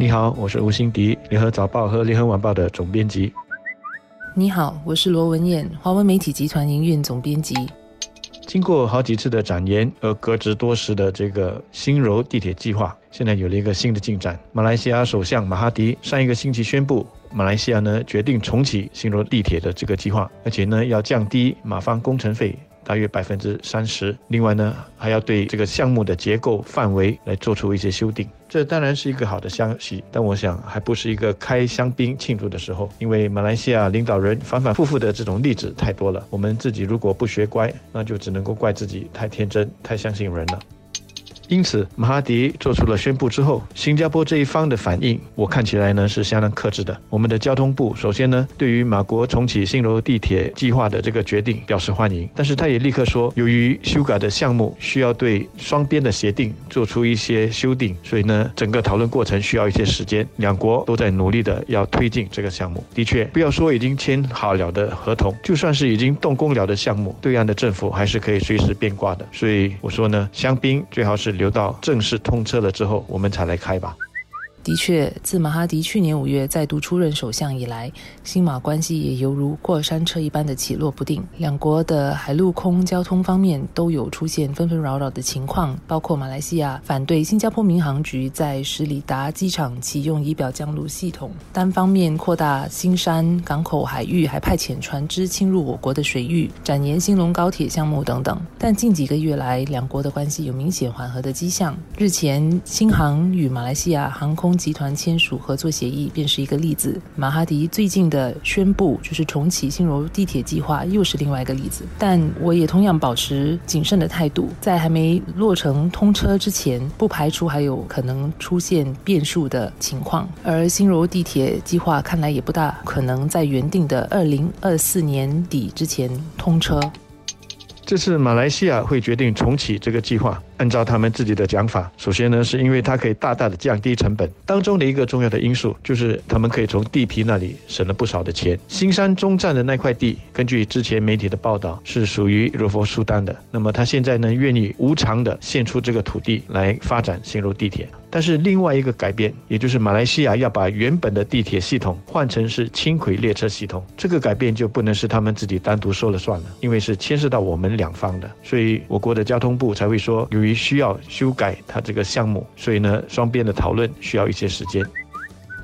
你好，我是吴欣迪，联合早报和联合晚报的总编辑。你好，我是罗文燕，华文媒体集团营运总编辑。经过好几次的展言而搁置多时的这个新柔地铁计划，现在有了一个新的进展。马来西亚首相马哈迪上一个星期宣布，马来西亚呢决定重启新柔地铁的这个计划，而且呢要降低马方工程费。大约百分之三十。另外呢，还要对这个项目的结构范围来做出一些修订。这当然是一个好的消息，但我想还不是一个开香槟庆祝的时候，因为马来西亚领导人反反复复的这种例子太多了。我们自己如果不学乖，那就只能够怪自己太天真、太相信人了。因此，马哈迪做出了宣布之后，新加坡这一方的反应，我看起来呢是相当克制的。我们的交通部首先呢，对于马国重启新罗地铁计划的这个决定表示欢迎，但是他也立刻说，由于修改的项目需要对双边的协定做出一些修订，所以呢，整个讨论过程需要一些时间。两国都在努力的要推进这个项目。的确，不要说已经签好了的合同，就算是已经动工了的项目，对岸的政府还是可以随时变卦的。所以我说呢，香槟最好是。留到正式通车了之后，我们才来开吧。的确，自马哈迪去年五月再度出任首相以来，新马关系也犹如过山车一般的起落不定。两国的海陆空交通方面都有出现纷纷扰扰的情况，包括马来西亚反对新加坡民航局在十里达机场启用仪表降落系统，单方面扩大新山港口海域，还派遣船只侵入我国的水域，展延兴隆高铁项目等等。但近几个月来，两国的关系有明显缓和的迹象。日前，新航与马来西亚航空集团签署合作协议便是一个例子。马哈迪最近的宣布就是重启新柔地铁计划，又是另外一个例子。但我也同样保持谨慎的态度，在还没落成通车之前，不排除还有可能出现变数的情况。而新柔地铁计划看来也不大可能在原定的二零二四年底之前通车。这次马来西亚会决定重启这个计划。按照他们自己的讲法，首先呢，是因为它可以大大的降低成本。当中的一个重要的因素就是，他们可以从地皮那里省了不少的钱。新山中站的那块地，根据之前媒体的报道，是属于柔佛苏丹的。那么他现在呢，愿意无偿的献出这个土地来发展新柔地铁。但是另外一个改变，也就是马来西亚要把原本的地铁系统换成是轻轨列车系统，这个改变就不能是他们自己单独说了算了，因为是牵涉到我们两方的。所以我国的交通部才会说，由于需要修改它这个项目，所以呢，双边的讨论需要一些时间。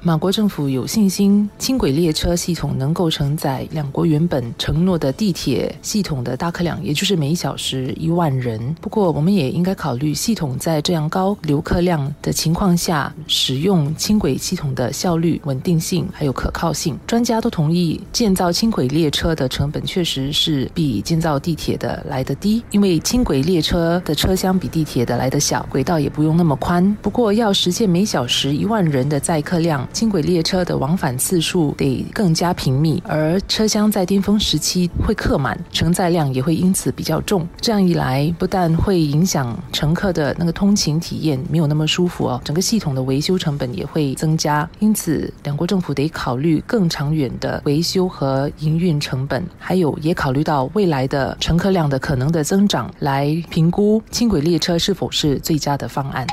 马国政府有信心轻轨列车系统能够承载两国原本承诺的地铁系统的大客量，也就是每小时一万人。不过，我们也应该考虑系统在这样高流客量的情况下，使用轻轨系统的效率、稳定性还有可靠性。专家都同意，建造轻轨列车的成本确实是比建造地铁的来得低，因为轻轨列车的车厢比地铁的来得小，轨道也不用那么宽。不过，要实现每小时一万人的载客量。轻轨列车的往返次数得更加频密，而车厢在巅峰时期会客满，承载量也会因此比较重。这样一来，不但会影响乘客的那个通勤体验，没有那么舒服哦，整个系统的维修成本也会增加。因此，两国政府得考虑更长远的维修和营运成本，还有也考虑到未来的乘客量的可能的增长，来评估轻轨列车是否是最佳的方案。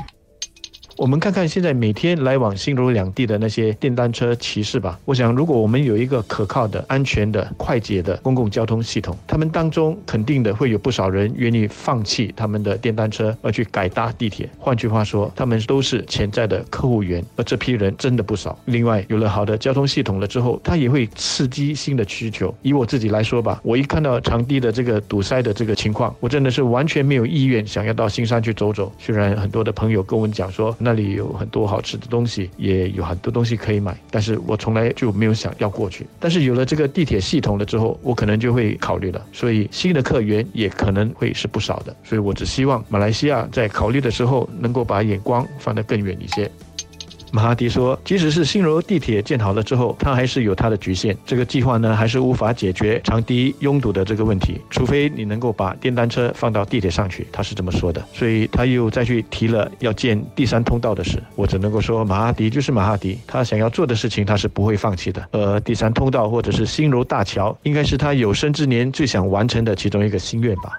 我们看看现在每天来往新罗两地的那些电单车骑士吧。我想，如果我们有一个可靠的、安全的、快捷的公共交通系统，他们当中肯定的会有不少人愿意放弃他们的电单车，而去改搭地铁。换句话说，他们都是潜在的客户源，而这批人真的不少。另外，有了好的交通系统了之后，它也会刺激新的需求。以我自己来说吧，我一看到长堤的这个堵塞的这个情况，我真的是完全没有意愿想要到新山去走走。虽然很多的朋友跟我们讲说，那。那里有很多好吃的东西，也有很多东西可以买，但是我从来就没有想要过去。但是有了这个地铁系统了之后，我可能就会考虑了。所以新的客源也可能会是不少的。所以我只希望马来西亚在考虑的时候，能够把眼光放得更远一些。马哈迪说：“即使是新柔地铁建好了之后，它还是有它的局限。这个计划呢，还是无法解决长堤拥堵的这个问题，除非你能够把电单车放到地铁上去。”他是这么说的。所以他又再去提了要建第三通道的事。我只能够说，马哈迪就是马哈迪，他想要做的事情他是不会放弃的。而第三通道或者是新柔大桥，应该是他有生之年最想完成的其中一个心愿吧。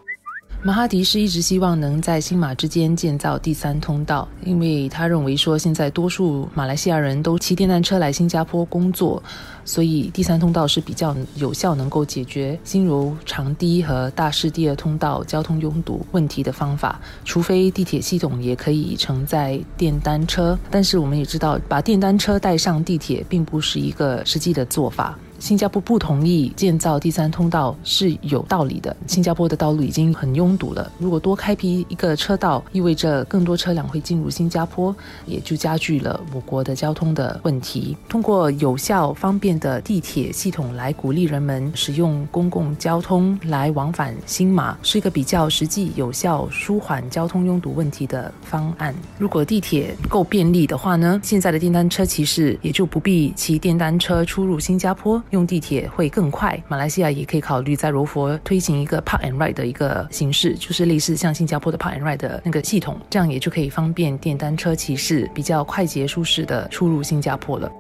马哈迪是一直希望能在新马之间建造第三通道，因为他认为说现在多数马来西亚人都骑电单车来新加坡工作，所以第三通道是比较有效能够解决新柔长堤和大市第二通道交通拥堵问题的方法。除非地铁系统也可以承载电单车，但是我们也知道，把电单车带上地铁并不是一个实际的做法。新加坡不同意建造第三通道是有道理的。新加坡的道路已经很拥堵了，如果多开辟一个车道，意味着更多车辆会进入新加坡，也就加剧了我国的交通的问题。通过有效方便的地铁系统来鼓励人们使用公共交通来往返新马，是一个比较实际、有效舒缓交通拥堵问题的方案。如果地铁够便利的话呢，现在的电单车骑士也就不必骑电单车出入新加坡。用地铁会更快，马来西亚也可以考虑在柔佛推行一个 Park and Ride 的一个形式，就是类似像新加坡的 Park and Ride 的那个系统，这样也就可以方便电单车骑士比较快捷舒适的出入新加坡了。